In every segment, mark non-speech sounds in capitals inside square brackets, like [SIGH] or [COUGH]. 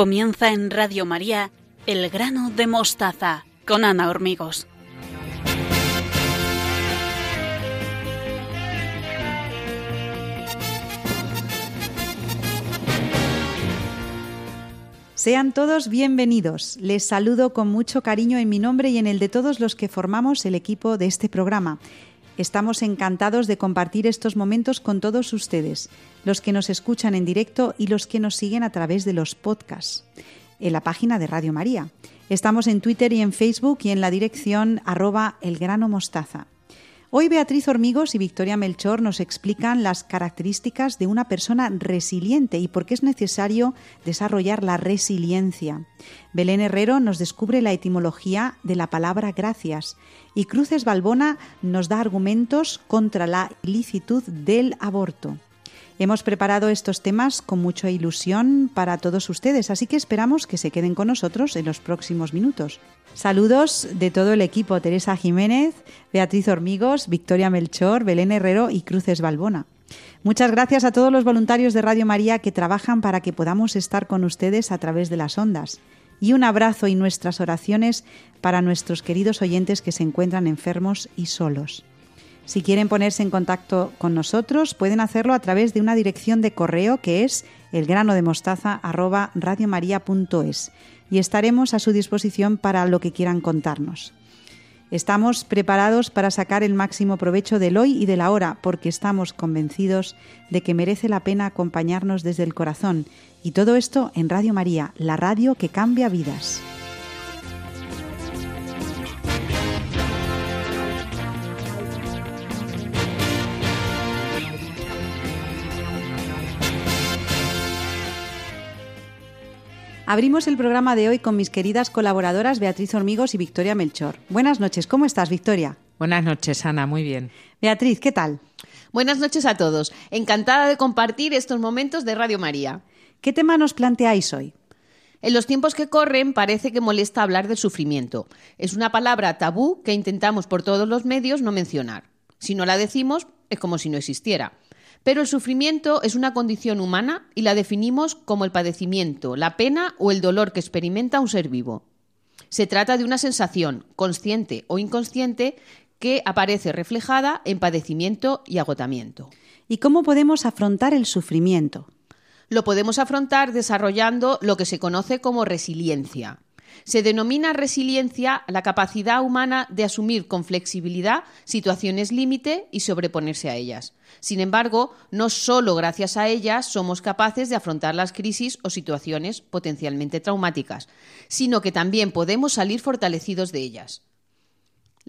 Comienza en Radio María El grano de mostaza con Ana Hormigos. Sean todos bienvenidos. Les saludo con mucho cariño en mi nombre y en el de todos los que formamos el equipo de este programa. Estamos encantados de compartir estos momentos con todos ustedes, los que nos escuchan en directo y los que nos siguen a través de los podcasts, en la página de Radio María. Estamos en Twitter y en Facebook y en la dirección arroba elgranomostaza. Hoy Beatriz Hormigos y Victoria Melchor nos explican las características de una persona resiliente y por qué es necesario desarrollar la resiliencia. Belén Herrero nos descubre la etimología de la palabra gracias y Cruces Balbona nos da argumentos contra la ilicitud del aborto. Hemos preparado estos temas con mucha ilusión para todos ustedes, así que esperamos que se queden con nosotros en los próximos minutos. Saludos de todo el equipo, Teresa Jiménez, Beatriz Hormigos, Victoria Melchor, Belén Herrero y Cruces Balbona. Muchas gracias a todos los voluntarios de Radio María que trabajan para que podamos estar con ustedes a través de las ondas. Y un abrazo y nuestras oraciones para nuestros queridos oyentes que se encuentran enfermos y solos. Si quieren ponerse en contacto con nosotros, pueden hacerlo a través de una dirección de correo que es elgranodemostaza@radiomaria.es y estaremos a su disposición para lo que quieran contarnos. Estamos preparados para sacar el máximo provecho del hoy y de la hora, porque estamos convencidos de que merece la pena acompañarnos desde el corazón. Y todo esto en Radio María, la radio que cambia vidas. Abrimos el programa de hoy con mis queridas colaboradoras Beatriz Hormigos y Victoria Melchor. Buenas noches, ¿cómo estás, Victoria? Buenas noches, Ana, muy bien. Beatriz, ¿qué tal? Buenas noches a todos. Encantada de compartir estos momentos de Radio María. ¿Qué tema nos planteáis hoy? En los tiempos que corren parece que molesta hablar del sufrimiento. Es una palabra tabú que intentamos por todos los medios no mencionar. Si no la decimos, es como si no existiera. Pero el sufrimiento es una condición humana y la definimos como el padecimiento, la pena o el dolor que experimenta un ser vivo. Se trata de una sensación, consciente o inconsciente, que aparece reflejada en padecimiento y agotamiento. ¿Y cómo podemos afrontar el sufrimiento? Lo podemos afrontar desarrollando lo que se conoce como resiliencia. Se denomina resiliencia la capacidad humana de asumir con flexibilidad situaciones límite y sobreponerse a ellas. Sin embargo, no solo gracias a ellas somos capaces de afrontar las crisis o situaciones potencialmente traumáticas, sino que también podemos salir fortalecidos de ellas.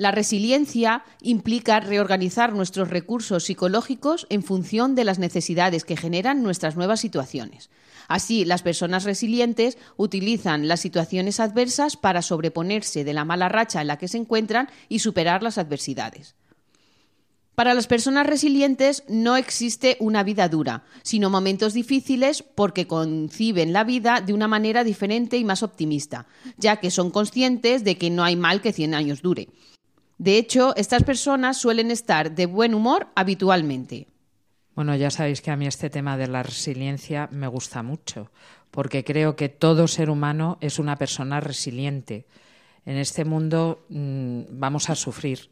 La resiliencia implica reorganizar nuestros recursos psicológicos en función de las necesidades que generan nuestras nuevas situaciones. Así, las personas resilientes utilizan las situaciones adversas para sobreponerse de la mala racha en la que se encuentran y superar las adversidades. Para las personas resilientes no existe una vida dura, sino momentos difíciles porque conciben la vida de una manera diferente y más optimista, ya que son conscientes de que no hay mal que 100 años dure. De hecho, estas personas suelen estar de buen humor habitualmente. Bueno, ya sabéis que a mí este tema de la resiliencia me gusta mucho, porque creo que todo ser humano es una persona resiliente. En este mundo mmm, vamos a sufrir.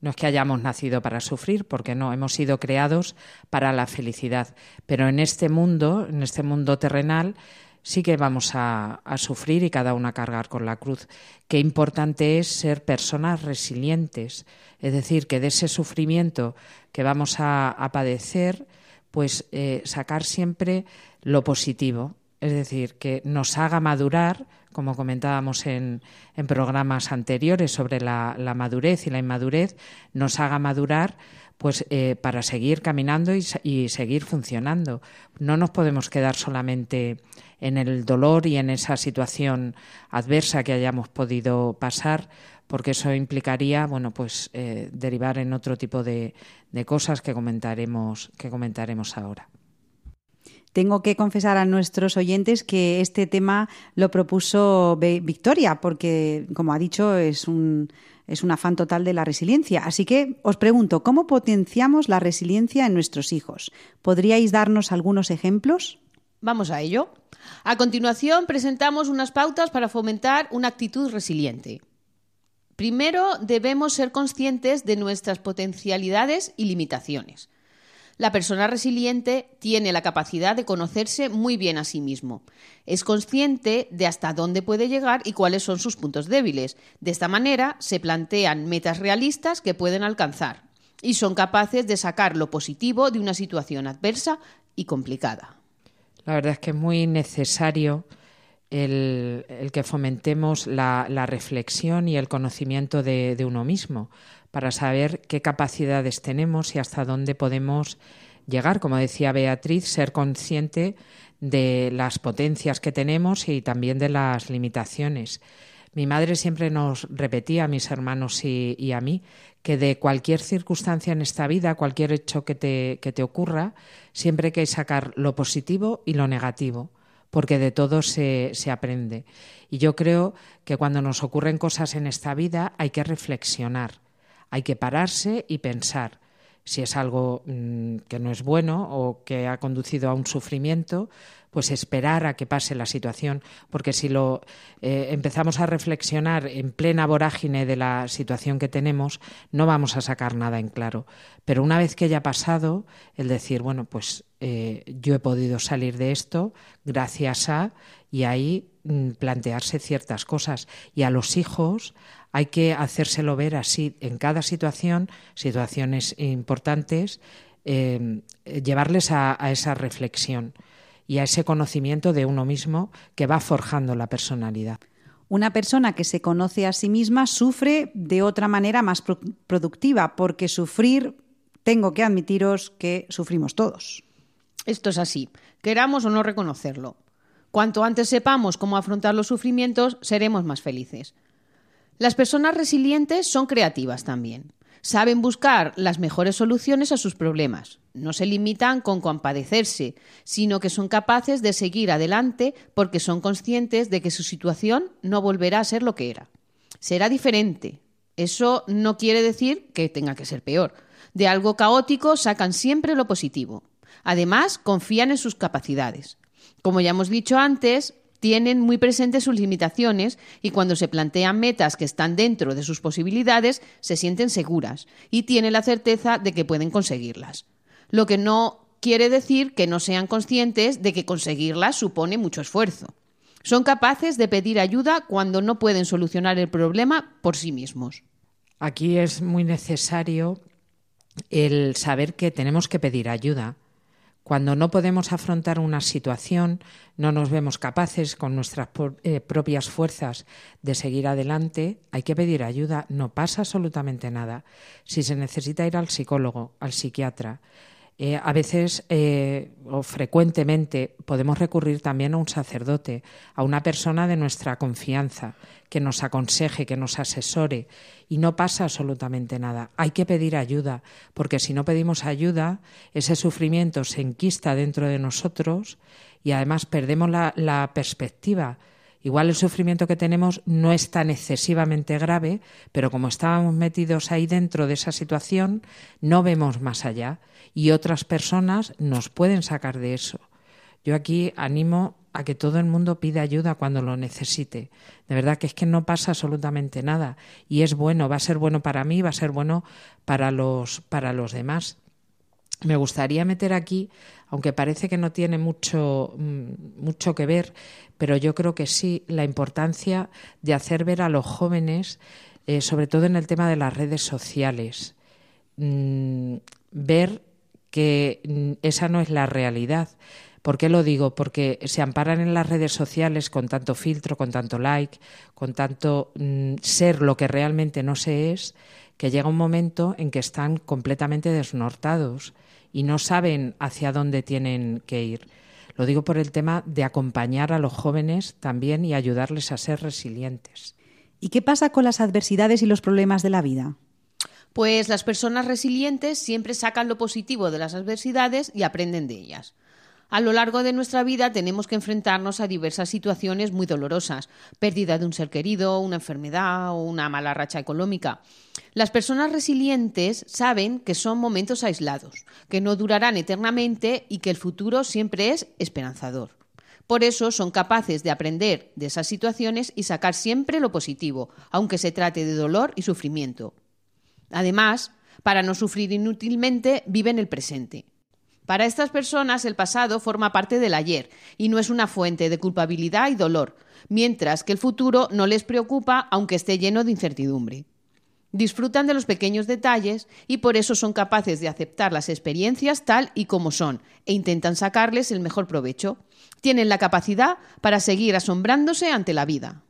No es que hayamos nacido para sufrir, porque no, hemos sido creados para la felicidad. Pero en este mundo, en este mundo terrenal, sí que vamos a, sufrir y cada uno a cargar con la cruz. Qué importante es ser personas resilientes, es decir, que de ese sufrimiento que vamos a, padecer, pues eh, sacar siempre lo positivo, es decir, que nos haga madurar, como comentábamos en, en programas anteriores sobre la, madurez y la inmadurez, nos haga madurar pues eh, para seguir caminando y, seguir funcionando. No nos podemos quedar solamente en el dolor y en esa situación adversa que hayamos podido pasar, porque eso implicaría, bueno, pues eh, derivar en otro tipo de, de cosas que comentaremos, que comentaremos ahora. Tengo que confesar a nuestros oyentes que este tema lo propuso Victoria, porque, como ha dicho, es un, es un afán total de la resiliencia. Así que os pregunto, ¿cómo potenciamos la resiliencia en nuestros hijos? ¿Podríais darnos algunos ejemplos? Vamos a ello. A continuación, presentamos unas pautas para fomentar una actitud resiliente. Primero, debemos ser conscientes de nuestras potencialidades y limitaciones. La persona resiliente tiene la capacidad de conocerse muy bien a sí mismo. Es consciente de hasta dónde puede llegar y cuáles son sus puntos débiles. De esta manera, se plantean metas realistas que pueden alcanzar y son capaces de sacar lo positivo de una situación adversa y complicada. La verdad es que es muy necesario el, que fomentemos la, reflexión y el conocimiento de, uno mismo para saber qué capacidades tenemos y hasta dónde podemos llegar. Como decía Beatriz, ser consciente de las potencias que tenemos y también de las limitaciones. Mi madre siempre nos repetía a mis hermanos y, a mí que de cualquier circunstancia en esta vida, cualquier hecho que te, que te ocurra, siempre hay que sacar lo positivo y lo negativo porque de todo se, se, aprende. Y yo creo que cuando nos ocurren cosas en esta vida hay que reflexionar, hay que pararse y pensar si es algo mm, que no es bueno o que ha conducido a un sufrimiento, pues esperar a que pase la situación, porque si lo eh, empezamos a reflexionar en plena vorágine de la situación que tenemos, no vamos a sacar nada en claro. Pero una vez que haya pasado, el decir, bueno, pues eh, yo he podido salir de esto gracias a, y ahí plantearse ciertas cosas. Y a los hijos hay que hacérselo ver así en cada situación, situaciones importantes, eh, llevarles a esa reflexión y a ese conocimiento de uno mismo que va forjando la personalidad. Una persona que se conoce a sí misma sufre de otra manera más productiva, porque sufrir, tengo que admitiros que sufrimos todos. Esto es así, queramos o no reconocerlo. Cuanto antes sepamos cómo afrontar los sufrimientos, seremos más felices. Las personas resilientes son creativas también. Saben buscar las mejores soluciones a sus problemas. No se limitan con compadecerse, sino que son capaces de seguir adelante porque son conscientes de que su situación no volverá a ser lo que era. Será diferente. Eso no quiere decir que tenga que ser peor. De algo caótico sacan siempre lo positivo. Además, confían en sus capacidades. Como ya hemos dicho antes, tienen muy presentes sus limitaciones y cuando se plantean metas que están dentro de sus posibilidades, se sienten seguras y tienen la certeza de que pueden conseguirlas. Lo que no quiere decir que no sean conscientes de que conseguirlas supone mucho esfuerzo. Son capaces de pedir ayuda cuando no pueden solucionar el problema por sí mismos. Aquí es muy necesario el saber que tenemos que pedir ayuda cuando no podemos afrontar una situación, no nos vemos capaces con nuestras eh, propias fuerzas de seguir adelante, hay que pedir ayuda. No pasa absolutamente nada. Si se necesita ir al psicólogo, al psiquiatra, eh, a veces eh, o frecuentemente podemos recurrir también a un sacerdote, a una persona de nuestra confianza, que nos aconseje, que nos asesore, y no pasa absolutamente nada. Hay que pedir ayuda, porque si no pedimos ayuda, ese sufrimiento se enquista dentro de nosotros y además perdemos la, la perspectiva Igual el sufrimiento que tenemos no es tan excesivamente grave, pero como estábamos metidos ahí dentro de esa situación, no vemos más allá y otras personas nos pueden sacar de eso. Yo aquí animo a que todo el mundo pida ayuda cuando lo necesite. De verdad que es que no pasa absolutamente nada y es bueno, va a ser bueno para mí, va a ser bueno para los para los demás. Me gustaría meter aquí, aunque parece que no tiene mucho, mm, mucho que ver, pero yo creo que sí, la importancia de hacer ver a los jóvenes, eh, sobre todo en el tema de las redes sociales, mm, ver que mm, esa no es la realidad. ¿Por qué lo digo? Porque se amparan en las redes sociales con tanto filtro, con tanto like, con tanto ser lo que realmente no se es, que llega un momento en que están completamente desnortados y no saben hacia dónde tienen que ir. Lo digo por el tema de acompañar a los jóvenes también y ayudarles a ser resilientes. ¿Y qué pasa con las adversidades y los problemas de la vida? Pues las personas resilientes siempre sacan lo positivo de las adversidades y aprenden de ellas. A lo largo de nuestra vida tenemos que enfrentarnos a diversas situaciones muy dolorosas, pérdida de un ser querido, una enfermedad o una mala racha económica. Las personas resilientes saben que son momentos aislados, que no durarán eternamente y que el futuro siempre es esperanzador. Por eso son capaces de aprender de esas situaciones y sacar siempre lo positivo, aunque se trate de dolor y sufrimiento. Además, para no sufrir inútilmente, viven el presente. Para estas personas el pasado forma parte del ayer y no es una fuente de culpabilidad y dolor, mientras que el futuro no les preocupa aunque esté lleno de incertidumbre. Disfrutan de los pequeños detalles y por eso son capaces de aceptar las experiencias tal y como son e intentan sacarles el mejor provecho. Tienen la capacidad para seguir asombrándose ante la vida.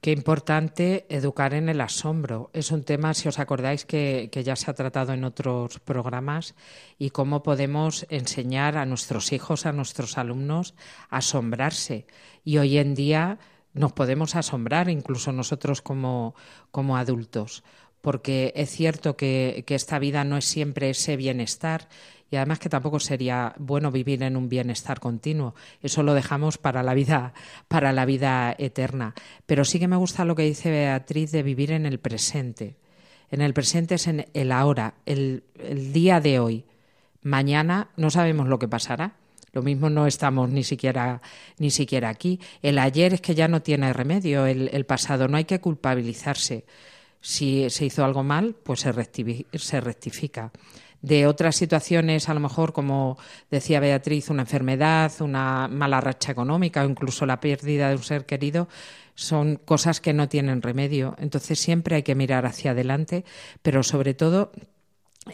Qué importante educar en el asombro. Es un tema, si os acordáis, que, ya se ha tratado en otros programas y cómo podemos enseñar a nuestros hijos, a nuestros alumnos, a asombrarse. Y hoy en día nos podemos asombrar, incluso nosotros como, como adultos, porque es cierto que, que esta vida no es siempre ese bienestar y además que tampoco sería bueno vivir en un bienestar continuo. Eso lo dejamos para la vida, para la vida eterna. Pero sí que me gusta lo que dice Beatriz de vivir en el presente. En el presente es en el ahora, el, día de hoy. Mañana no sabemos lo que pasará. Lo mismo no estamos ni siquiera, ni siquiera aquí. El ayer es que ya no tiene remedio, el, el pasado no hay que culpabilizarse. Si se hizo algo mal, pues se, rectifica de otras situaciones, a lo mejor, como decía Beatriz, una enfermedad, una mala racha económica o incluso la pérdida de un ser querido, son cosas que no tienen remedio. Entonces siempre hay que mirar hacia adelante, pero sobre todo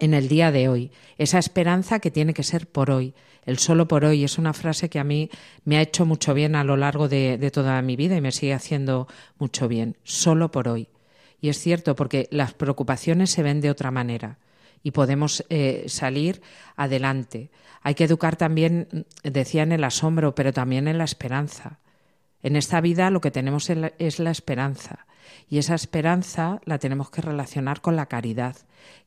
en el día de hoy. Esa esperanza que tiene que ser por hoy. El solo por hoy es una frase que a mí me ha hecho mucho bien a lo largo de, toda mi vida y me sigue haciendo mucho bien. Solo por hoy. Y es cierto, porque las preocupaciones se ven de otra manera y podemos eh, salir adelante. Hay que educar también, decía, en el asombro, pero también en la esperanza. En esta vida lo que tenemos es la esperanza y esa esperanza la tenemos que relacionar con la caridad.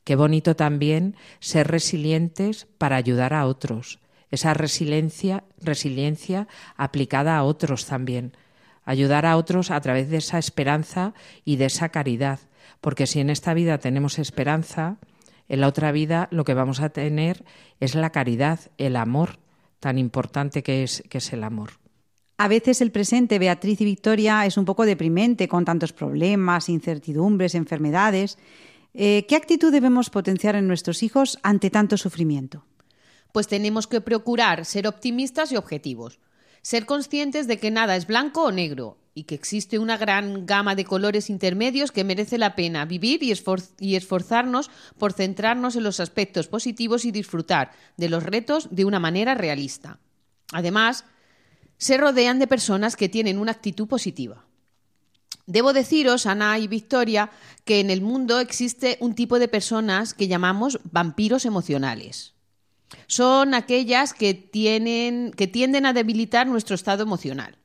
Qué bonito también ser resilientes para ayudar a otros. Esa resiliencia, resiliencia aplicada a otros también. Ayudar a otros a través de esa esperanza y de esa caridad. Porque si en esta vida tenemos esperanza, en la otra vida lo que vamos a tener es la caridad, el amor, tan importante que es, que es el amor. A veces el presente, Beatriz y Victoria, es un poco deprimente con tantos problemas, incertidumbres, enfermedades. Eh, ¿Qué actitud debemos potenciar en nuestros hijos ante tanto sufrimiento? Pues tenemos que procurar ser optimistas y objetivos, ser conscientes de que nada es blanco o negro y que existe una gran gama de colores intermedios que merece la pena vivir y, esforzarnos por centrarnos en los aspectos positivos y disfrutar de los retos de una manera realista. Además, se rodean de personas que tienen una actitud positiva. Debo deciros, Ana y Victoria, que en el mundo existe un tipo de personas que llamamos vampiros emocionales. Son aquellas que, tienen, que tienden a debilitar nuestro estado emocional.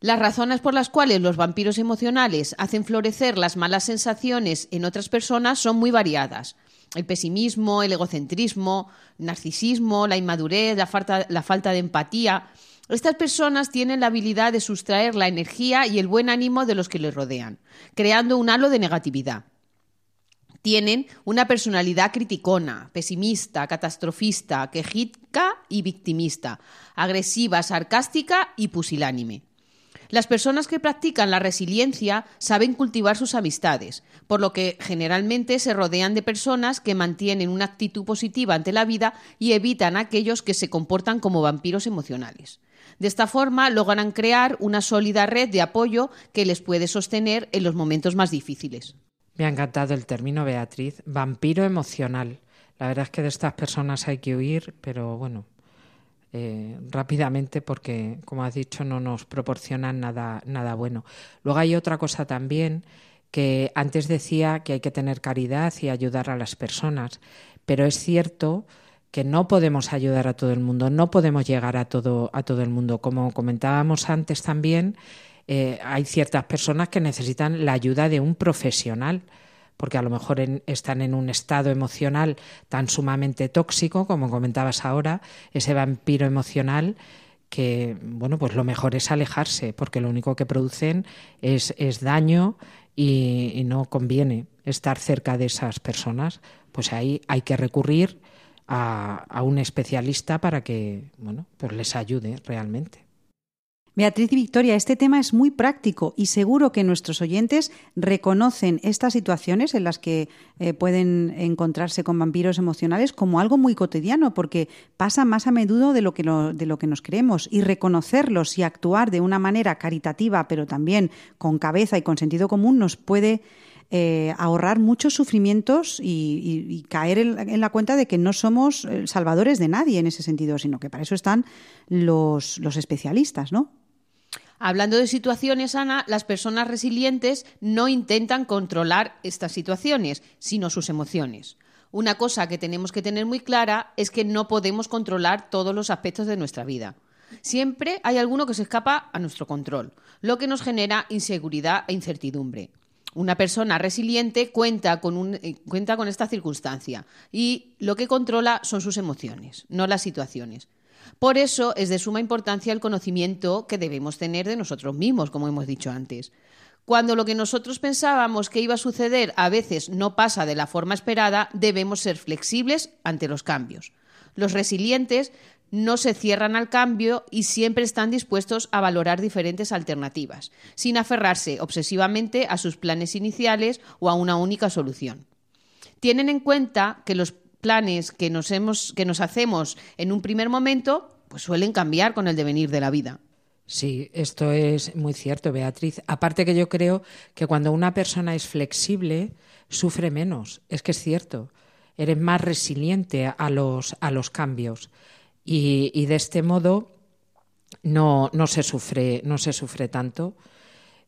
Las razones por las cuales los vampiros emocionales hacen florecer las malas sensaciones en otras personas son muy variadas. El pesimismo, el egocentrismo, el narcisismo, la inmadurez, la falta, la falta de empatía. Estas personas tienen la habilidad de sustraer la energía y el buen ánimo de los que les rodean, creando un halo de negatividad. Tienen una personalidad criticona, pesimista, catastrofista, quejica y victimista, agresiva, sarcástica y pusilánime. Las personas que practican la resiliencia saben cultivar sus amistades, por lo que generalmente se rodean de personas que mantienen una actitud positiva ante la vida y evitan a aquellos que se comportan como vampiros emocionales. De esta forma logran crear una sólida red de apoyo que les puede sostener en los momentos más difíciles. Me ha encantado el término, Beatriz, vampiro emocional. La verdad es que de estas personas hay que huir, pero bueno, eh, rápidamente porque, como has dicho, no nos proporcionan nada, nada bueno. Luego hay otra cosa también que antes decía que hay que tener caridad y ayudar a las personas, pero es cierto que no podemos ayudar a todo el mundo, no podemos llegar a todo, a todo el mundo. Como comentábamos antes también, eh, hay ciertas personas que necesitan la ayuda de un profesional porque a lo mejor están en un estado emocional tan sumamente tóxico, como comentabas ahora, ese vampiro emocional que, bueno, pues lo mejor es alejarse, porque lo único que producen es, es daño y, no conviene estar cerca de esas personas. Pues ahí hay que recurrir a, a un especialista para que, bueno, pues les ayude realmente. Beatriz y Victoria, este tema es muy práctico y seguro que nuestros oyentes reconocen estas situaciones en las que eh, pueden encontrarse con vampiros emocionales como algo muy cotidiano, porque pasa más a menudo de lo, que de lo que nos creemos y reconocerlos y actuar de una manera caritativa, pero también con cabeza y con sentido común, nos puede eh, ahorrar muchos sufrimientos y, caer en, la cuenta de que no somos eh, salvadores de nadie en ese sentido, sino que para eso están los, los especialistas, ¿no? Hablando de situaciones, Ana, las personas resilientes no intentan controlar estas situaciones, sino sus emociones. Una cosa que tenemos que tener muy clara es que no podemos controlar todos los aspectos de nuestra vida. Siempre hay alguno que se escapa a nuestro control, lo que nos genera inseguridad e incertidumbre. Una persona resiliente cuenta con, eh, cuenta con esta circunstancia y lo que controla son sus emociones, no las situaciones. Por eso es de suma importancia el conocimiento que debemos tener de nosotros mismos, como hemos dicho antes. Cuando lo que nosotros pensábamos que iba a suceder a veces no pasa de la forma esperada, debemos ser flexibles ante los cambios. Los resilientes no se cierran al cambio y siempre están dispuestos a valorar diferentes alternativas, sin aferrarse obsesivamente a sus planes iniciales o a una única solución. Tienen en cuenta que los planes que nos, hemos, que nos hacemos en un primer momento, pues suelen cambiar con el devenir de la vida. Sí, esto es muy cierto, Beatriz. Aparte que yo creo que cuando una persona es flexible, sufre menos. Es que es cierto. Eres más resiliente a los, a los cambios. Y, de este modo no, no, se sufre, no se sufre tanto.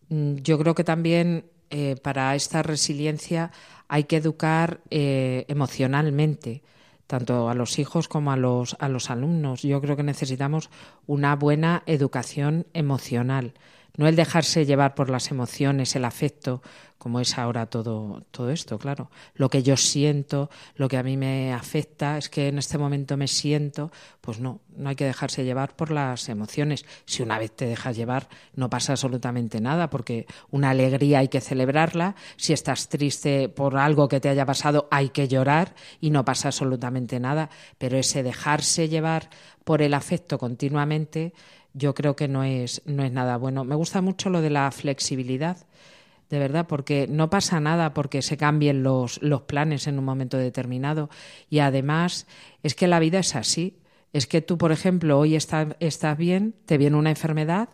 Mm, yo creo que también eh, para esta resiliencia hay que educar eh, emocionalmente tanto a los hijos como a los, a los alumnos. Yo creo que necesitamos una buena educación emocional no el dejarse llevar por las emociones, el afecto, como es ahora todo, todo esto, claro. Lo que yo siento, lo que a mí me afecta, es que en este momento me siento, pues no, no hay que dejarse llevar por las emociones. Si una vez te dejas llevar, no pasa absolutamente nada, porque una alegría hay que celebrarla. Si estás triste por algo que te haya pasado, hay que llorar y no pasa absolutamente nada. Pero ese dejarse llevar por el afecto continuamente, yo creo que no es, no es nada bueno. Me gusta mucho lo de la flexibilidad, de verdad, porque no pasa nada porque se cambien los, los planes en un momento determinado. Y además es que la vida es así. Es que tú, por ejemplo, hoy estás, estás bien, te viene una enfermedad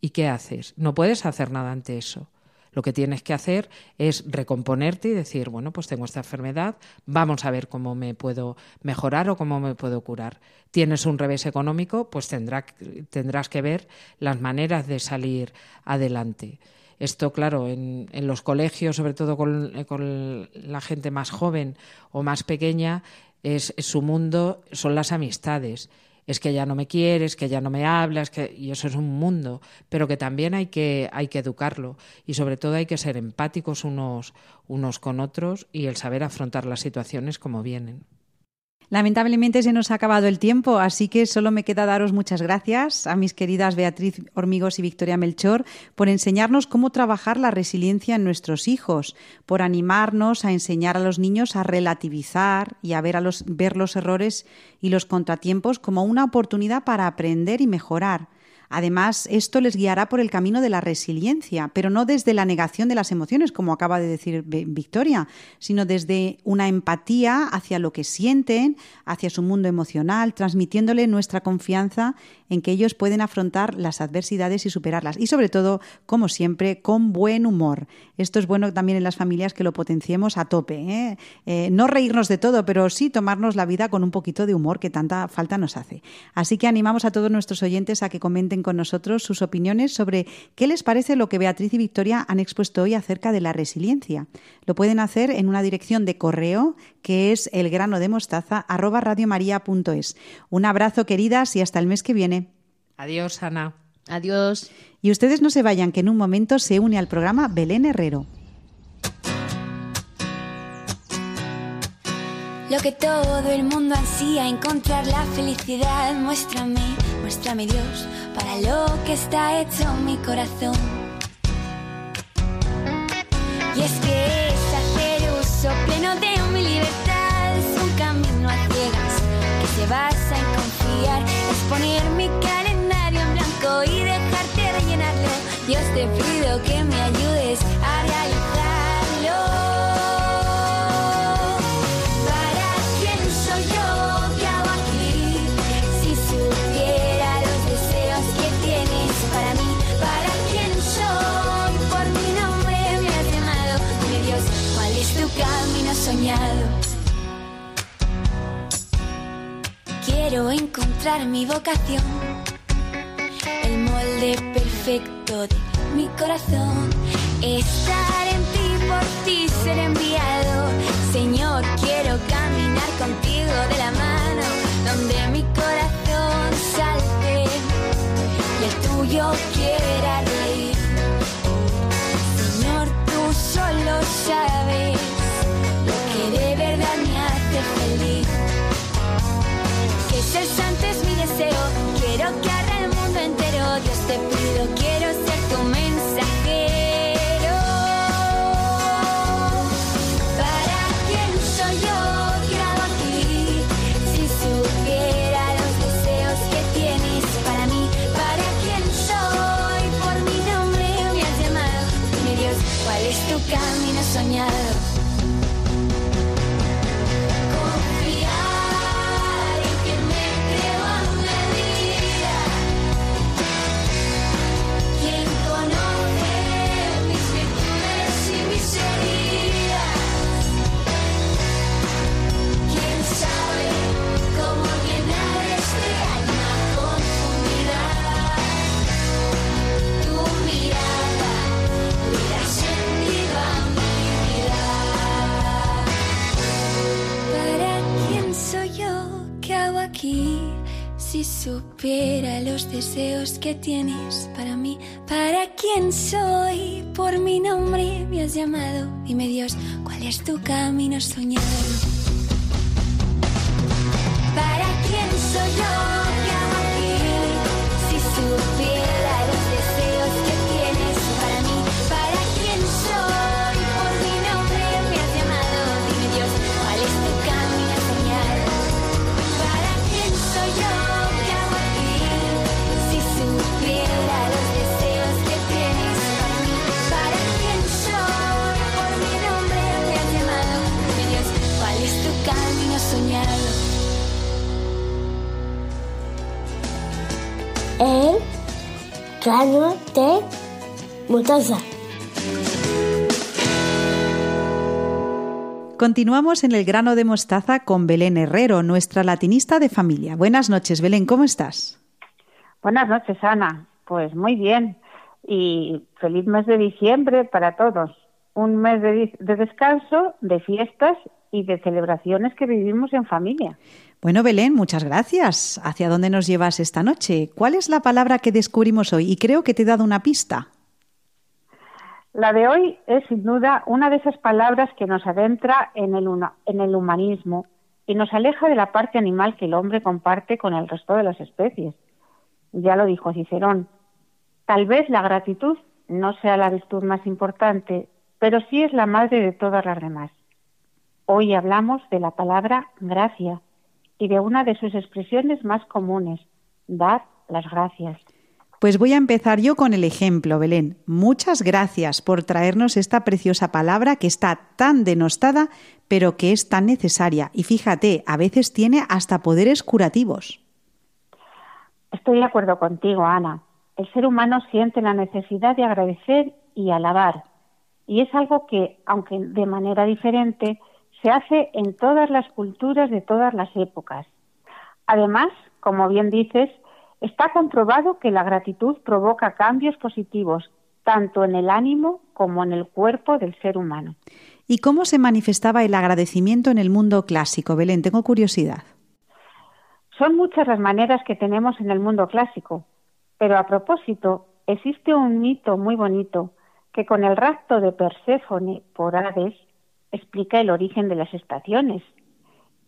y ¿qué haces? No puedes hacer nada ante eso. Lo que tienes que hacer es recomponerte y decir, bueno, pues tengo esta enfermedad, vamos a ver cómo me puedo mejorar o cómo me puedo curar. Tienes un revés económico, pues tendrás que ver las maneras de salir adelante. Esto, claro, en, los colegios, sobre todo con, la gente más joven o más pequeña, es, su mundo son las amistades es que ya no me quieres, que ya no me hablas, que y eso es un mundo, pero que también hay que hay que educarlo y sobre todo hay que ser empáticos unos unos con otros y el saber afrontar las situaciones como vienen. Lamentablemente se nos ha acabado el tiempo, así que solo me queda daros muchas gracias a mis queridas Beatriz Hormigos y Victoria Melchor por enseñarnos cómo trabajar la resiliencia en nuestros hijos, por animarnos a enseñar a los niños a relativizar y a ver, a los, ver los errores y los contratiempos como una oportunidad para aprender y mejorar Además, esto les guiará por el camino de la resiliencia, pero no desde la negación de las emociones, como acaba de decir Victoria, sino desde una empatía hacia lo que sienten, hacia su mundo emocional, transmitiéndole nuestra confianza en que ellos pueden afrontar las adversidades y superarlas. Y sobre todo, como siempre, con buen humor. Esto es bueno también en las familias que lo potenciemos a tope. ¿eh? Eh, no reírnos de todo, pero sí tomarnos la vida con un poquito de humor que tanta falta nos hace. Así que animamos a todos nuestros oyentes a que comenten con nosotros sus opiniones sobre qué les parece lo que Beatriz y Victoria han expuesto hoy acerca de la resiliencia. Lo pueden hacer en una dirección de correo que es elgranodemostaza@radiomaria.es. Un abrazo queridas y hasta el mes que viene. Adiós, Ana. Adiós. Y ustedes no se vayan, que en un momento se une al programa Belén Herrero. lo que todo el mundo ansía, encontrar la felicidad. Muéstrame, muéstrame Dios, para lo que está hecho mi corazón. Y es que es hacer uso pleno de mi libertad, es un camino a ciegas que se basa en confiar, es poner mi calendario Dios te pido que me ayudes a realizarlo. ¿Para quién soy yo? ¿Qué hago aquí? Si supiera los deseos que tienes para mí, ¿para quién soy? Por mi nombre me has llamado. Dime Dios, ¿cuál es tu camino soñado? Quiero encontrar mi vocación, el molde perfecto de mi corazón. Estar en ti, por ti ser enviado. Señor, quiero caminar contigo de la mano, donde mi corazón salte y el tuyo quiera reír. Señor, tú solo sabes lo que de verdad me hace feliz. Que ser santo es mi deseo, quiero que arda el mundo entero. Dios te pido, quiero deseos que tienes para mí, ¿para quién soy? Por mi nombre me has llamado. Dime Dios, ¿cuál es tu camino soñado? ¿Para quién soy yo? El grano de mostaza. Continuamos en el grano de mostaza con Belén Herrero, nuestra latinista de familia. Buenas noches, Belén, ¿cómo estás? Buenas noches, Ana. Pues muy bien. Y feliz mes de diciembre para todos. Un mes de, de descanso, de fiestas y de celebraciones que vivimos en familia. Bueno, Belén, muchas gracias. ¿Hacia dónde nos llevas esta noche? ¿Cuál es la palabra que descubrimos hoy? Y creo que te he dado una pista. La de hoy es sin duda una de esas palabras que nos adentra en el, humanismo y nos aleja de la parte animal que el hombre comparte con el resto de las especies. Ya lo dijo Cicerón. Tal vez la gratitud no sea la virtud más importante, pero sí es la madre de todas las demás. Hoy hablamos de la palabra gracia y de una de sus expresiones más comunes, dar las gracias. Pues voy a empezar yo con el ejemplo, Belén. Muchas gracias por traernos esta preciosa palabra que está tan denostada, pero que es tan necesaria. Y fíjate, a veces tiene hasta poderes curativos. Estoy de acuerdo contigo, Ana. El ser humano siente la necesidad de agradecer y alabar. Y es algo que, aunque de manera diferente, se hace en todas las culturas de todas las épocas. Además, como bien dices, está comprobado que la gratitud provoca cambios positivos, tanto en el ánimo como en el cuerpo del ser humano. ¿Y cómo se manifestaba el agradecimiento en el mundo clásico, Belén? Tengo curiosidad. Son muchas las maneras que tenemos en el mundo clásico, pero a propósito, existe un mito muy bonito que con el rapto de Perséfone por Hades explica el origen de las estaciones.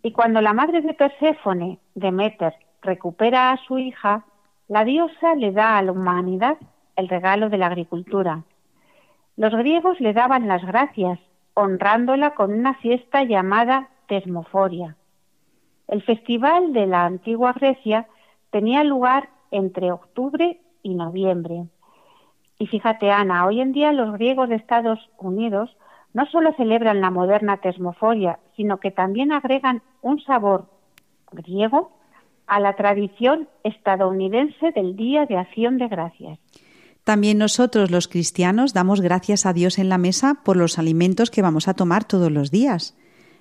Y cuando la madre de Perséfone, Demeter, recupera a su hija, la diosa le da a la humanidad el regalo de la agricultura. Los griegos le daban las gracias, honrándola con una fiesta llamada Tesmoforia. El festival de la antigua Grecia tenía lugar entre octubre y noviembre. Y fíjate, Ana, hoy en día los griegos de Estados Unidos no solo celebran la moderna tesmoforia, sino que también agregan un sabor griego a la tradición estadounidense del Día de Acción de Gracias. También nosotros los cristianos damos gracias a Dios en la mesa por los alimentos que vamos a tomar todos los días.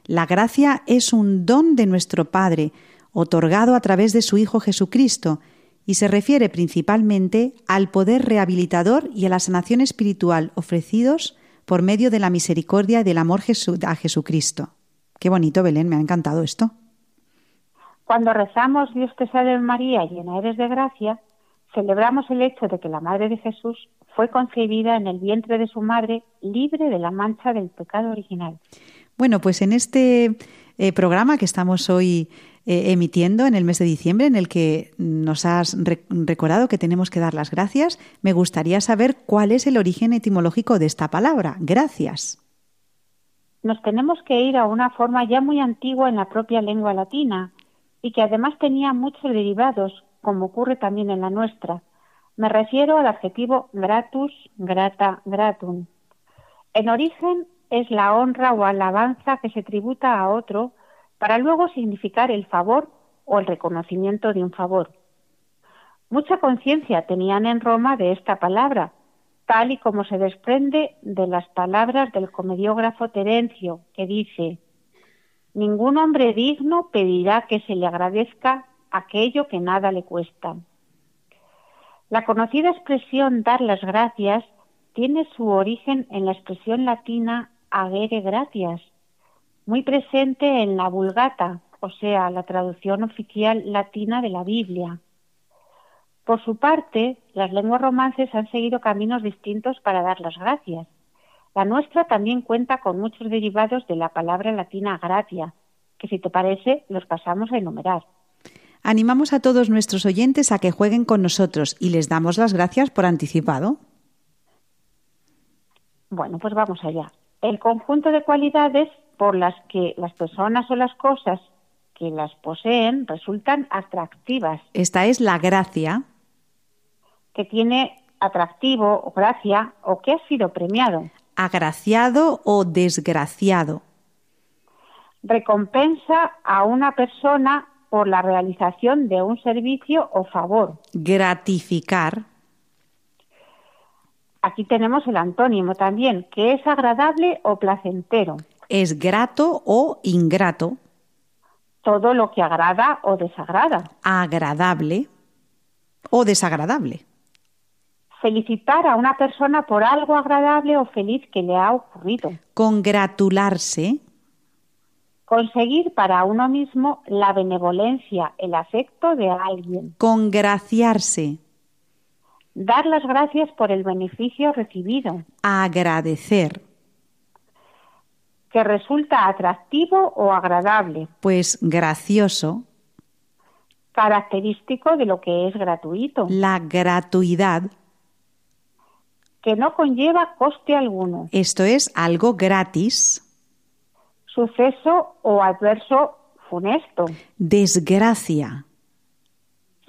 La gracia es un don de nuestro Padre, otorgado a través de su Hijo Jesucristo, y se refiere principalmente al poder rehabilitador y a la sanación espiritual ofrecidos por medio de la misericordia y del amor a Jesucristo. Qué bonito, Belén, me ha encantado esto. Cuando rezamos Dios te salve María, llena eres de gracia, celebramos el hecho de que la Madre de Jesús fue concebida en el vientre de su madre libre de la mancha del pecado original. Bueno, pues en este eh, programa que estamos hoy eh, emitiendo en el mes de diciembre, en el que nos has re- recordado que tenemos que dar las gracias, me gustaría saber cuál es el origen etimológico de esta palabra, gracias. Nos tenemos que ir a una forma ya muy antigua en la propia lengua latina y que además tenía muchos derivados, como ocurre también en la nuestra. Me refiero al adjetivo gratus, grata, gratum. En origen es la honra o alabanza que se tributa a otro para luego significar el favor o el reconocimiento de un favor. Mucha conciencia tenían en Roma de esta palabra, tal y como se desprende de las palabras del comediógrafo Terencio, que dice, Ningún hombre digno pedirá que se le agradezca aquello que nada le cuesta. La conocida expresión dar las gracias tiene su origen en la expresión latina agere gratias, muy presente en la Vulgata, o sea, la traducción oficial latina de la Biblia. Por su parte, las lenguas romances han seguido caminos distintos para dar las gracias. La nuestra también cuenta con muchos derivados de la palabra latina gratia, que si te parece los pasamos a enumerar. Animamos a todos nuestros oyentes a que jueguen con nosotros y les damos las gracias por anticipado. Bueno, pues vamos allá. El conjunto de cualidades por las que las personas o las cosas que las poseen resultan atractivas, Esta es la gracia, que tiene atractivo o gracia o que ha sido premiado. agraciado o desgraciado, Recompensa a una persona por la realización de un servicio o favor. gratificar, Aquí tenemos el antónimo también, que es agradable o placentero. Es grato o ingrato, Todo lo que agrada o desagrada. agradable o desagradable, Felicitar a una persona por algo agradable o feliz que le ha ocurrido. congratularse, Conseguir para uno mismo la benevolencia, el afecto de alguien. congraciarse, Dar las gracias por el beneficio recibido, agradecer, que resulta atractivo o agradable, pues gracioso, característico de lo que es gratuito, la gratuidad, que no conlleva coste alguno, esto es algo gratis, suceso o adverso funesto, desgracia,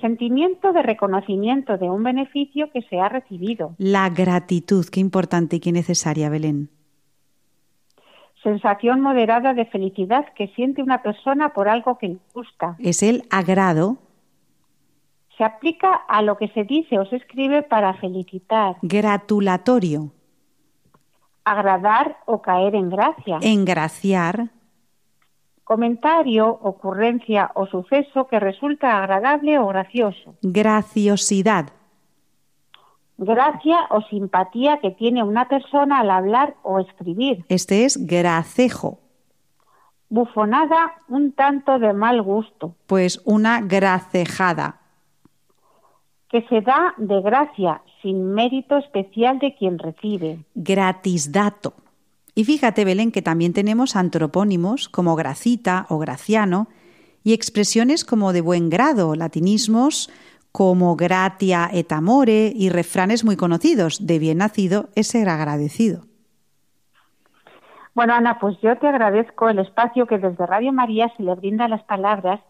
sentimiento de reconocimiento de un beneficio que se ha recibido, la gratitud, qué importante y qué necesaria, Belén. Sensación moderada de felicidad que siente una persona por algo que le gusta. Es el agrado, Se aplica a lo que se dice o se escribe para felicitar, gratulatorio, agradar o caer en gracia. engraciar, Comentario, ocurrencia o suceso que resulta agradable o gracioso. graciosidad, Gracia o simpatía que tiene una persona al hablar o escribir. este es gracejo, Bufonada un tanto de mal gusto, pues una gracejada, que se da de gracia sin mérito especial de quien recibe. gratisdato, Y fíjate, Belén, que también tenemos antropónimos como Gracita o Graciano y expresiones como de buen grado, latinismos como gratia et amore y refranes muy conocidos, de bien nacido es ser agradecido. Bueno, Ana, pues yo te agradezco el espacio que desde Radio María se le brinda a las palabras,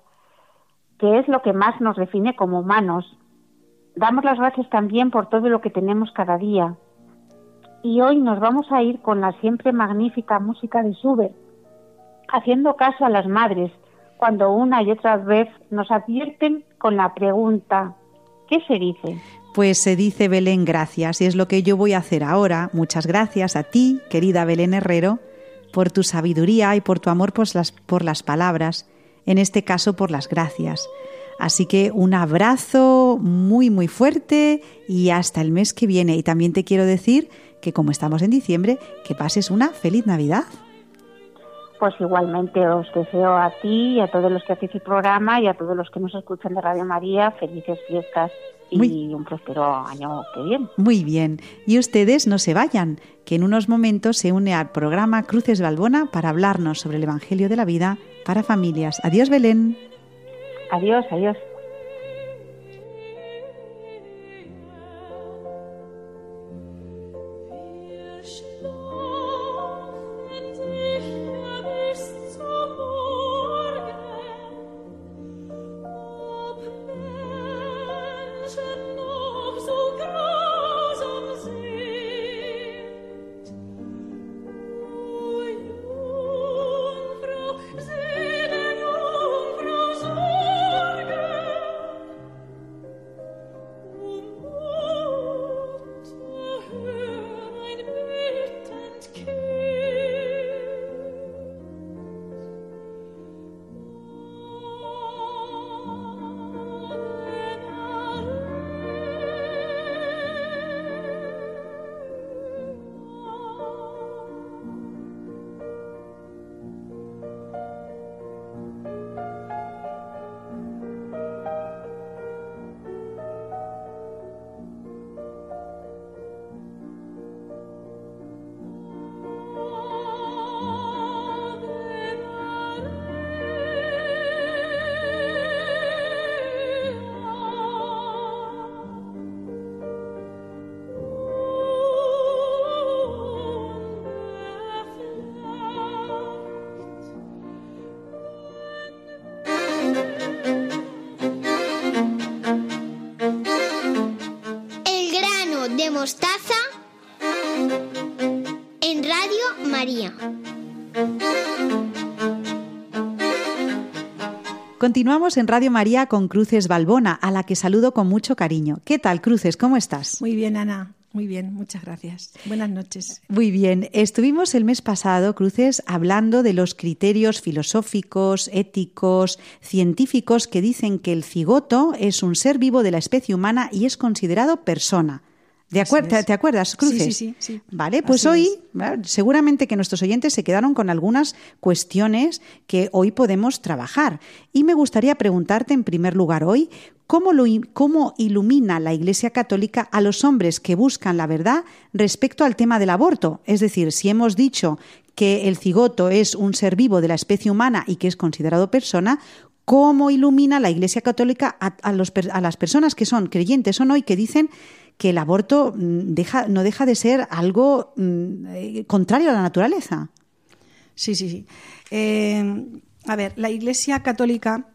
que es lo que más nos define como humanos. Damos las gracias también por todo lo que tenemos cada día. Y hoy nos vamos a ir con la siempre magnífica música de Schubert, haciendo caso a las madres, cuando una y otra vez nos advierten con la pregunta, ¿qué se dice? Pues se dice Belén gracias y es lo que yo voy a hacer ahora. Muchas gracias a ti, querida Belén Herrero, por tu sabiduría y por tu amor por las, por las palabras, en este caso por las gracias. Así que un abrazo muy muy fuerte y hasta el mes que viene. Y también te quiero decir que como estamos en diciembre, que pases una feliz Navidad. Pues igualmente os deseo a ti y a todos los que hacéis el programa y a todos los que nos escuchan de Radio María felices fiestas y Muy- un próspero año que viene. Muy bien. Y ustedes no se vayan, que en unos momentos se une al programa Cruces Balbona para hablarnos sobre el Evangelio de la Vida para familias. Adiós, Belén. Adiós, adiós. Continuamos en Radio María con Cruces Balbona, a la que saludo con mucho cariño. ¿Qué tal, Cruces? ¿Cómo estás? Muy bien, Ana. Muy bien, muchas gracias. Buenas noches. Muy bien. Estuvimos el mes pasado, Cruces, hablando de los criterios filosóficos, éticos, científicos que dicen que el cigoto es un ser vivo de la especie humana y es considerado persona. ¿De Así acuer- es. ¿Te acuerdas, Cruces? sí, sí, sí. Vale, pues Así hoy seguramente que nuestros oyentes se quedaron con algunas cuestiones que hoy podemos trabajar. Y me gustaría preguntarte en primer lugar hoy, ¿cómo, lo, cómo ilumina la Iglesia Católica a los hombres que buscan la verdad respecto al tema del aborto? Es decir, si hemos dicho que el cigoto es un ser vivo de la especie humana y que es considerado persona, ¿cómo ilumina la Iglesia Católica a, a los per- a las personas que son creyentes o no y que dicen que el aborto mm, no deja de ser algo mm, eh, contrario a la naturaleza. Sí, sí, sí. Eh, a ver, la Iglesia Católica,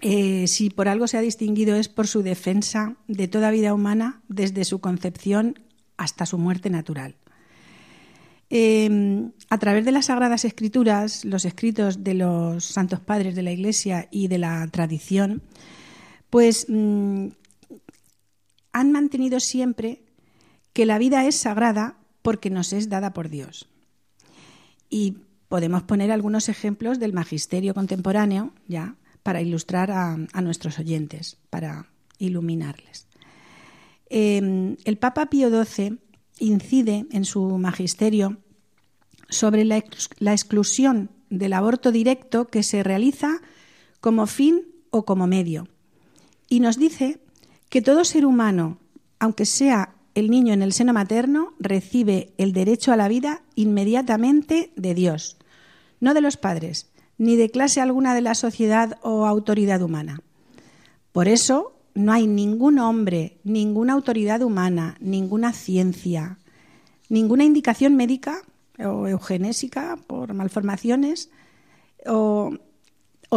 eh, si por algo se ha distinguido, es por su defensa de toda vida humana desde su concepción hasta su muerte natural. A través de las Sagradas Escrituras, los escritos de los santos padres de la Iglesia y de la tradición, pues mm, han mantenido siempre que la vida es sagrada porque nos es dada por Dios. Y podemos poner algunos ejemplos del magisterio contemporáneo ya para ilustrar a, nuestros oyentes, para iluminarles. Eh, el Papa Pío XII incide en su magisterio sobre la exclusión del aborto directo que se realiza como fin o como medio. Y nos dice que todo ser humano, aunque sea el niño en el seno materno recibe el derecho a la vida inmediatamente de Dios, no de los padres, ni de clase alguna de la sociedad o autoridad humana. Por eso no hay ningún hombre, ninguna autoridad humana, ninguna ciencia, ninguna indicación médica o eugenésica por malformaciones o,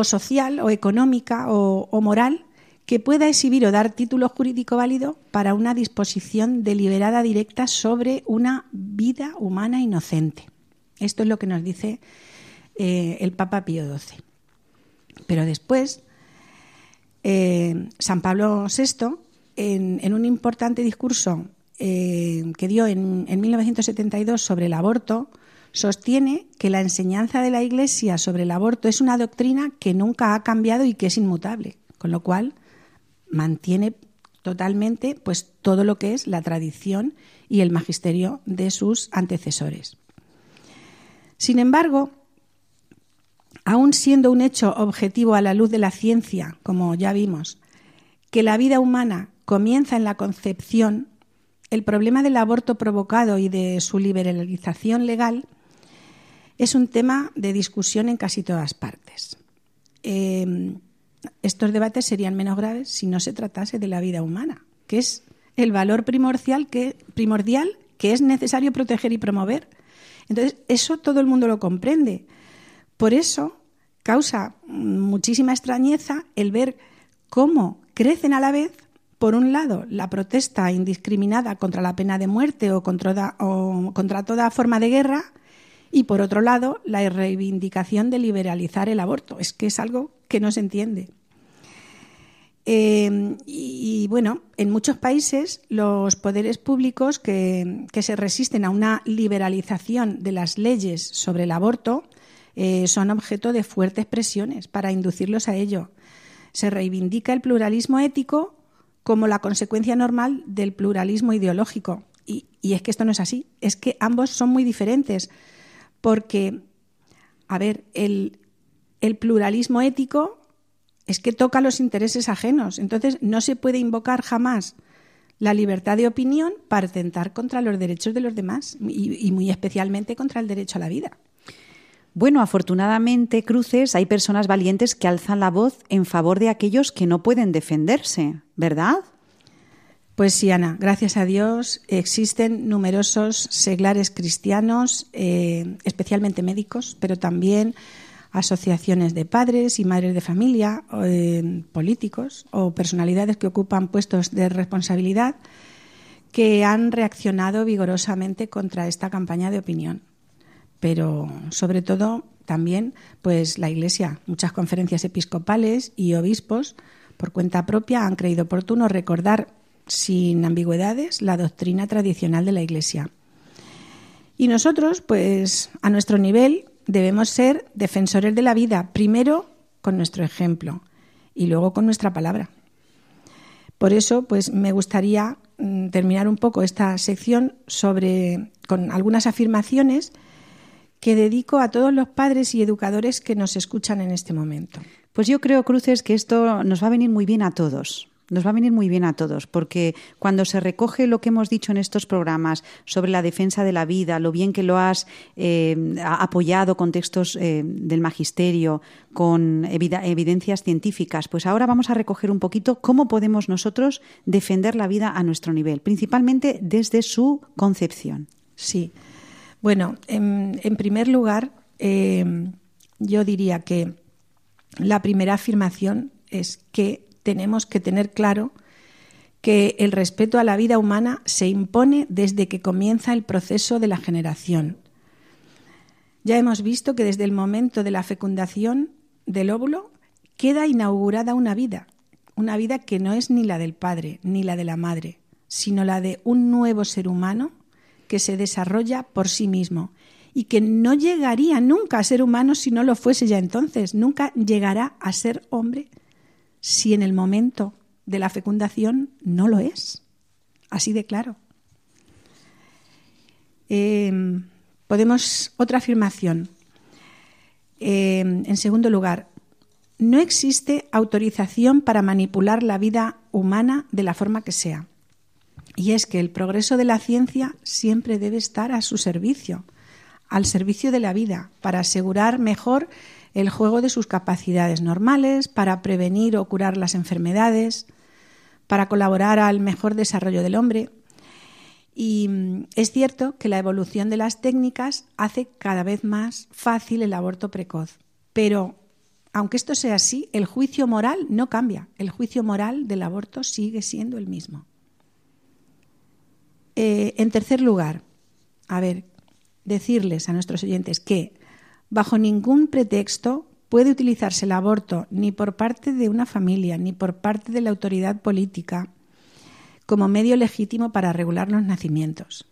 social o económica o moral que pueda exhibir o dar título jurídico válido para una disposición deliberada directa sobre una vida humana inocente. Esto es lo que nos dice eh, el Papa Pío XII. Pero después, eh, San Pablo VI, en, un importante discurso eh, que dio en 1972 sobre el aborto, sostiene que la enseñanza de la Iglesia sobre el aborto es una doctrina que nunca ha cambiado y que es inmutable, con lo cual mantiene totalmente pues todo lo que es la tradición y el magisterio de sus antecesores. Sin embargo, aun siendo un hecho objetivo a la luz de la ciencia, como ya vimos, que la vida humana comienza en la concepción, el problema del aborto provocado y de su liberalización legal es un tema de discusión en casi todas partes. Eh, estos debates serían menos graves si no se tratase de la vida humana, que es el valor primordial que, primordial que es necesario proteger y promover. Entonces, eso todo el mundo lo comprende. Por eso causa muchísima extrañeza el ver cómo crecen a la vez, por un lado, la protesta indiscriminada contra la pena de muerte o contra, o contra toda forma de guerra, y por otro lado, la reivindicación de liberalizar el aborto. Es que es algo que no se entiende. Eh, y, bueno, en muchos países los poderes públicos que, que, se resisten a una liberalización de las leyes sobre el aborto eh, son objeto de fuertes presiones para inducirlos a ello. Se reivindica el pluralismo ético como la consecuencia normal del pluralismo ideológico. Y, y es que esto no es así, es que ambos son muy diferentes, porque, a ver, el, pluralismo ético es que toca los intereses ajenos. Entonces, no se puede invocar jamás la libertad de opinión para atentar contra los derechos de los demás y, y, muy especialmente contra el derecho a la vida. Bueno, afortunadamente, Cruces, hay personas valientes que alzan la voz en favor de aquellos que no pueden defenderse, ¿verdad? Pues sí, Ana, gracias a Dios existen numerosos seglares cristianos, eh, especialmente médicos, pero también asociaciones de padres y madres de familia, eh, políticos o personalidades que ocupan puestos de responsabilidad que han reaccionado vigorosamente contra esta campaña de opinión. Pero sobre todo también pues la Iglesia, muchas conferencias episcopales y obispos por cuenta propia han creído oportuno recordar sin ambigüedades la doctrina tradicional de la Iglesia. Y nosotros, pues a nuestro nivel, debemos ser defensores de la vida, primero con nuestro ejemplo y luego con nuestra palabra. Por eso, pues me gustaría mm, terminar un poco esta sección sobre con algunas afirmaciones que dedico a todos los padres y educadores que nos escuchan en este momento. Pues yo creo, Cruces, que esto nos va a venir muy bien a todos. Nos va a venir muy bien a todos, porque cuando se recoge lo que hemos dicho en estos programas sobre la defensa de la vida, lo bien que lo has eh, apoyado con textos eh, del magisterio, con evidencias científicas, pues ahora vamos a recoger un poquito cómo podemos nosotros defender la vida a nuestro nivel, principalmente desde su concepción. Sí. Bueno, en, primer lugar, eh, yo diría que la primera afirmación es que tenemos que tener claro que el respeto a la vida humana se impone desde que comienza el proceso de la generación. Ya hemos visto que desde el momento de la fecundación del óvulo queda inaugurada una vida, una vida que no es ni la del padre ni la de la madre, sino la de un nuevo ser humano que se desarrolla por sí mismo y que no llegaría nunca a ser humano si no lo fuese ya entonces, nunca llegará a ser hombre si en el momento de la fecundación no lo es. Así de claro. Eh, podemos otra afirmación. Eh, en segundo lugar, no existe autorización para manipular la vida humana de la forma que sea. Y es que el progreso de la ciencia siempre debe estar a su servicio, al servicio de la vida, para asegurar mejor el juego de sus capacidades normales, para prevenir o curar las enfermedades, para colaborar al mejor desarrollo del hombre. Y mm, es cierto que la evolución de las técnicas hace cada vez más fácil el aborto precoz, pero aunque esto sea así, el juicio moral no cambia. El juicio moral del aborto sigue siendo el mismo. Eh, en tercer lugar, a ver, decirles a nuestros oyentes que bajo ningún pretexto puede utilizarse el aborto ni por parte de una familia ni por parte de la autoridad política como medio legítimo para regular los nacimientos.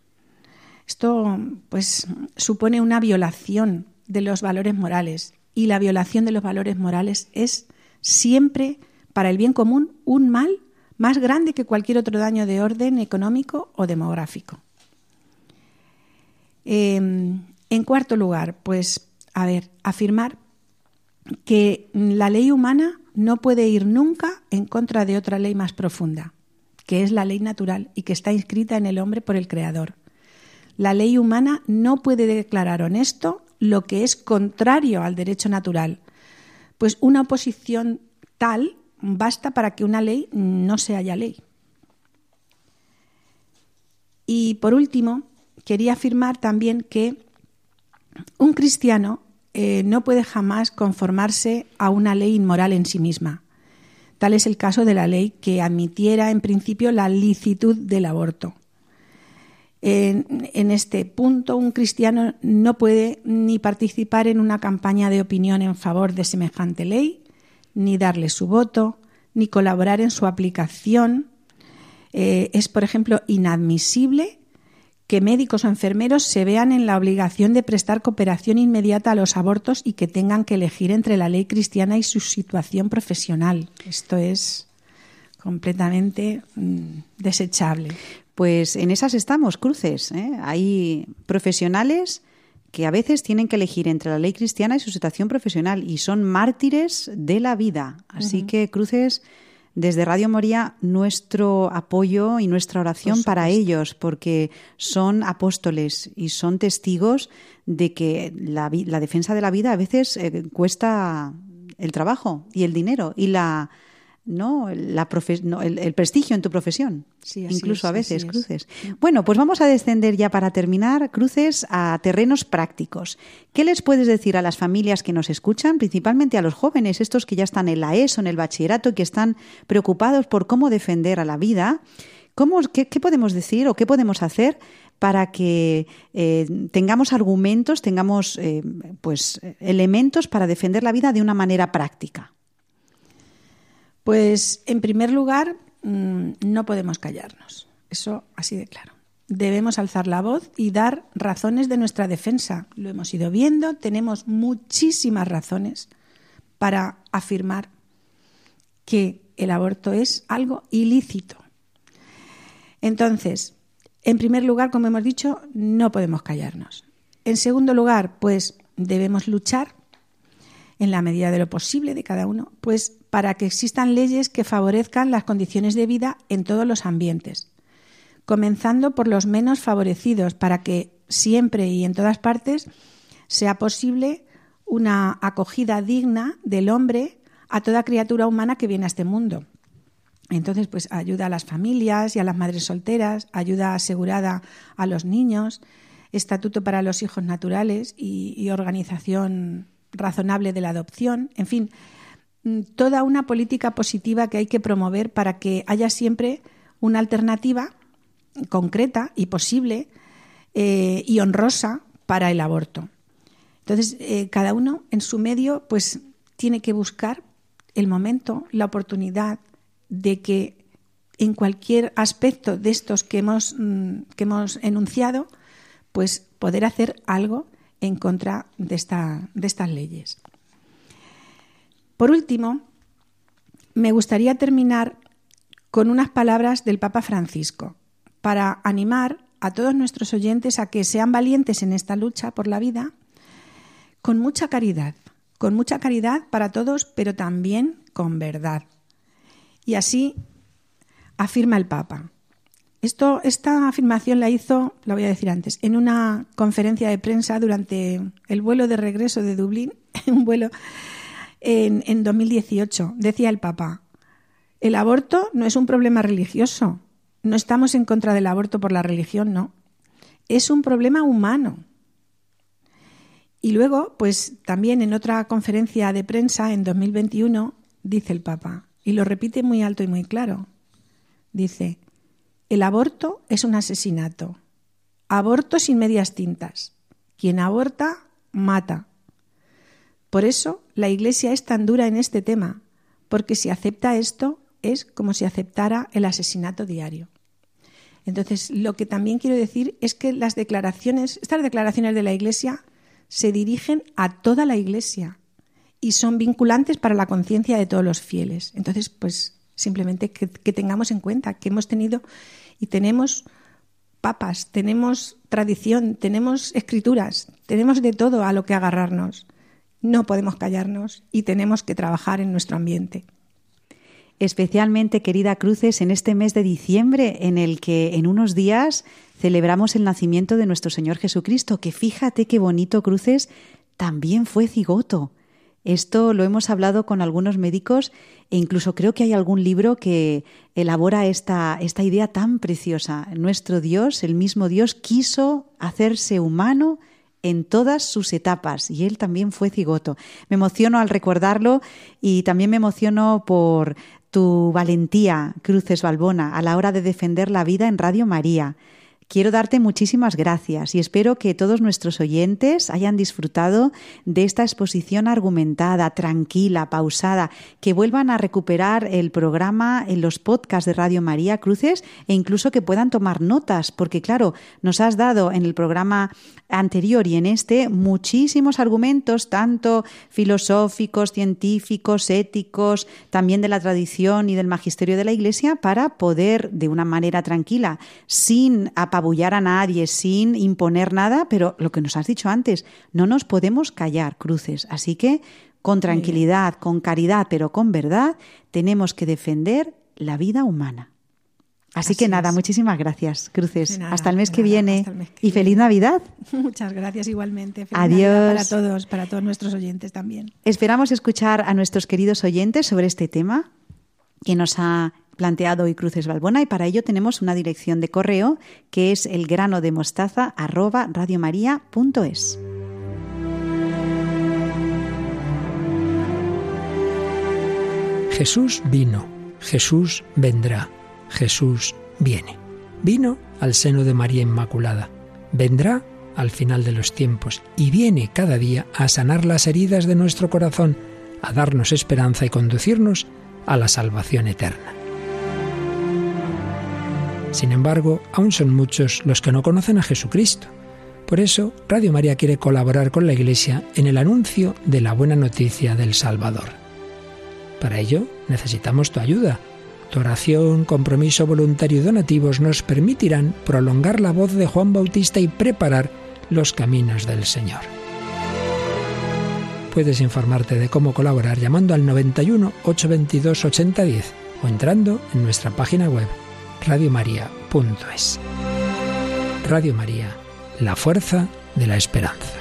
Esto pues supone una violación de los valores morales y la violación de los valores morales es siempre para el bien común un mal más grande que cualquier otro daño de orden económico o demográfico. Em, en cuarto lugar, pues, a ver, afirmar que la ley humana no puede ir nunca en contra de otra ley más profunda, que es la ley natural y que está inscrita en el hombre por el Creador. La ley humana no puede declarar honesto lo que es contrario al derecho natural, pues una oposición tal basta para que una ley no sea ya ley. Y por último, quería afirmar también que un cristiano eh, no puede jamás conformarse a una ley inmoral en sí misma. Tal es el caso de la ley que admitiera en principio la licitud del aborto. En, este punto, un cristiano no puede ni participar en una campaña de opinión en favor de semejante ley, ni darle su voto, ni colaborar en su aplicación. Eh, es, por ejemplo, inadmisible que médicos o enfermeros se vean en la obligación de prestar cooperación inmediata a los abortos y que tengan que elegir entre la ley cristiana y su situación profesional. Esto es completamente mm, desechable. Pues en esas estamos, cruces. ¿eh? Hay profesionales que a veces tienen que elegir entre la ley cristiana y su situación profesional y son mártires de la vida. Así que, Cruces, desde Radio Moría, nuestro apoyo y nuestra oración para ellos, porque son apóstoles y son testigos de que la, la defensa de la vida a veces eh, cuesta el trabajo y el dinero y la ¿no? La no, el, prestigio en tu profesión, incluso a veces, Cruces. Bueno, pues vamos a descender ya para terminar, Cruces, a terrenos prácticos. ¿Qué les puedes decir a las familias que nos escuchan, principalmente a los jóvenes, estos que ya están en la ESO, en el bachillerato, que están preocupados por cómo defender a la vida? ¿Cómo, qué, podemos decir o qué podemos hacer para que eh, tengamos argumentos, tengamos eh, pues elementos para defender la vida de una manera práctica? Pues, en primer lugar, mm, no podemos callarnos. Eso así de claro. Debemos alzar la voz y dar razones de nuestra defensa. Lo hemos ido viendo, tenemos muchísimas razones para afirmar que el aborto es algo ilícito. Entonces, en primer lugar, como hemos dicho, no podemos callarnos. En segundo lugar, pues debemos luchar en la medida de lo posible de cada uno, pues para que existan leyes que favorezcan las condiciones de vida en todos los ambientes, comenzando por los menos favorecidos, para que siempre y en todas partes sea posible una acogida digna del hombre a toda criatura humana que viene a este mundo. Entonces, pues ayuda a las familias y a las madres solteras, ayuda asegurada a los niños, estatuto para los hijos naturales y, y organización razonable de la adopción, en fin, toda una política positiva que hay que promover para que haya siempre una alternativa concreta y posible eh, y honrosa para el aborto. Entonces, eh, cada uno en su medio, pues tiene que buscar el momento, la oportunidad de que en cualquier aspecto de estos que hemos, mm, que hemos enunciado, pues poder hacer algo en contra de, esta, de estas leyes. Por último, me gustaría terminar con unas palabras del Papa Francisco para animar a todos nuestros oyentes a que sean valientes en esta lucha por la vida con mucha caridad, con mucha caridad para todos, pero también con verdad. Y así afirma el Papa. Esta afirmación la hizo, la voy a decir antes, en una conferencia de prensa durante el vuelo de regreso de Dublín, [LAUGHS] un vuelo en, en 2018. Decía el Papa, el aborto no es un problema religioso. No estamos en contra del aborto por la religión, no. Es un problema humano. Y luego, pues también en otra conferencia de prensa en 2021, dice el Papa, y lo repite muy alto y muy claro, dice, el aborto es un asesinato. Aborto sin medias tintas. Quien aborta, mata. Por eso la Iglesia es tan dura en este tema, porque si acepta esto es como si aceptara el asesinato diario. Entonces, lo que también quiero decir es que las declaraciones, estas declaraciones de la Iglesia se dirigen a toda la Iglesia y son vinculantes para la conciencia de todos los fieles. Entonces, pues simplemente que, que tengamos en cuenta que hemos tenido y tenemos papas, tenemos tradición, tenemos escrituras, tenemos de todo a lo que agarrarnos. No podemos callarnos y tenemos que trabajar en nuestro ambiente especialmente, querida Cruces, en este mes de diciembre en el que en unos días celebramos el nacimiento de nuestro Señor Jesucristo, que fíjate qué bonito, Cruces, también fue cigoto. Esto lo hemos hablado con algunos médicos e incluso creo que hay algún libro que elabora esta, esta idea tan preciosa. Nuestro Dios, el mismo Dios, quiso hacerse humano en todas sus etapas y él también fue cigoto. Me emociono al recordarlo y también me emociono por tu valentía, Cruces Balbona, a la hora de defender la vida en Radio María. Quiero darte muchísimas gracias y espero que todos nuestros oyentes hayan disfrutado de esta exposición argumentada, tranquila, pausada, que vuelvan a recuperar el programa en los podcasts de Radio María Cruces e incluso que puedan tomar notas, porque claro, nos has dado en el programa anterior y en este muchísimos argumentos, tanto filosóficos, científicos, éticos, también de la tradición y del magisterio de la Iglesia, para poder de una manera tranquila, sin apabullar a nadie, sin imponer nada, pero lo que nos has dicho antes, no nos podemos callar, cruces. Así que, con tranquilidad, con caridad, pero con verdad, tenemos que defender la vida humana. Así, Así que nada, es. muchísimas gracias, Cruces. Nada, hasta el mes que nada, viene. hasta el mes que y feliz. Navidad. [LAUGHS] Muchas gracias igualmente. Feliz Adiós. Navidad para todos, para todos nuestros oyentes también. Esperamos escuchar a nuestros queridos oyentes sobre este tema que nos ha planteado hoy Cruces Balbona y para ello tenemos una dirección de correo que es el grano de mostaza arroba. Jesús vino, Jesús vendrá, Jesús viene. Vino al seno de María Inmaculada, vendrá al final de los tiempos y viene cada día a sanar las heridas de nuestro corazón, a darnos esperanza y conducirnos a la salvación eterna. Sin embargo, aún son muchos los que no conocen a Jesucristo. Por eso, Radio María quiere colaborar con la Iglesia en el anuncio de la buena noticia del Salvador. Para ello, necesitamos tu ayuda. Tu oración, compromiso voluntario y donativos nos permitirán prolongar la voz de Juan Bautista y preparar los caminos del Señor. Puedes informarte de cómo colaborar llamando al 91 822 8010 o entrando en nuestra página web radiomaria.es. Radio María, la fuerza de la esperanza.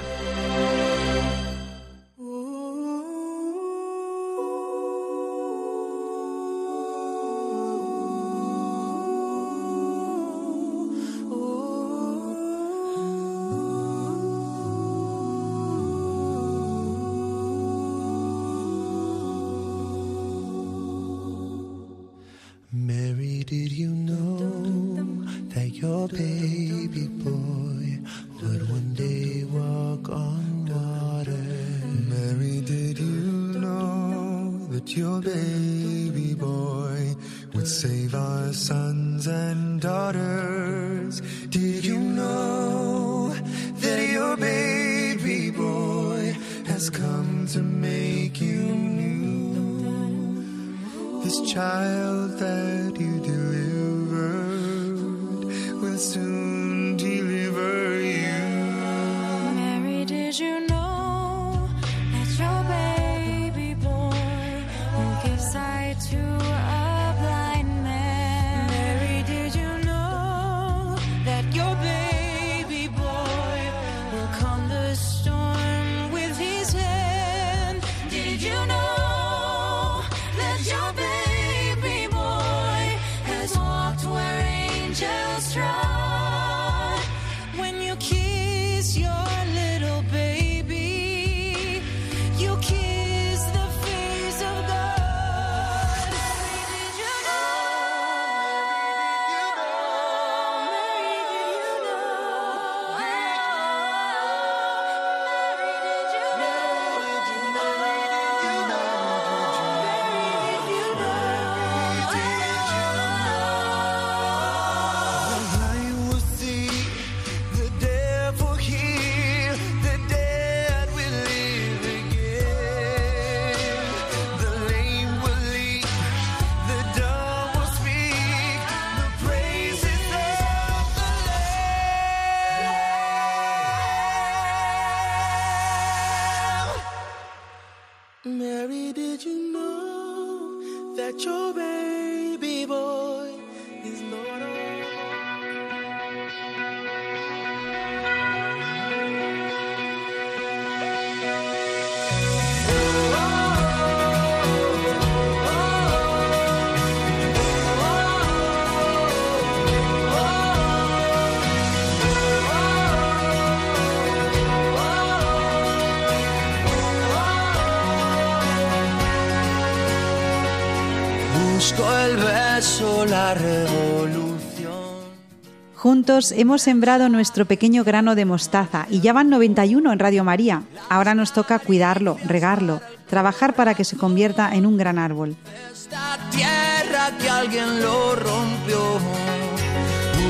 Juntos hemos sembrado nuestro pequeño grano de mostaza y ya van 91 en Radio María. Ahora nos toca cuidarlo, regarlo, trabajar para que se convierta en un gran árbol. Esta tierra que alguien lo rompió.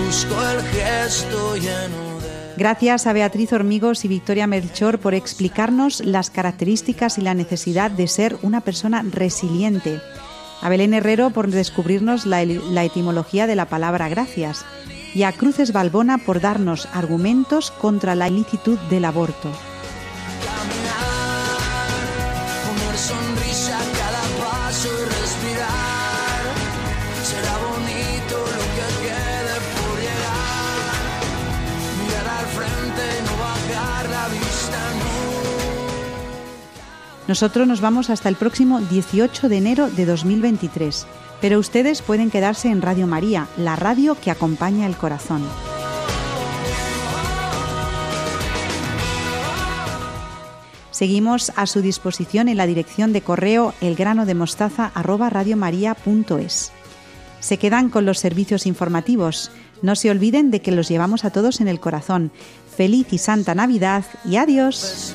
Busco el gesto lleno de. Gracias a Beatriz Hormigos y Victoria Melchor por explicarnos las características y la necesidad de ser una persona resiliente. A Belén Herrero por descubrirnos la, la etimología de la palabra gracias. Y a Cruces Balbona por darnos argumentos contra la ilicitud del aborto. Nosotros nos vamos hasta el próximo 18 de enero de 2023, pero ustedes pueden quedarse en Radio María, la radio que acompaña el corazón. Seguimos a su disposición en la dirección de correo elgranodemostaza@radiomaria.es. Se quedan con los servicios informativos. No se olviden de que los llevamos a todos en el corazón. Feliz y santa Navidad y adiós.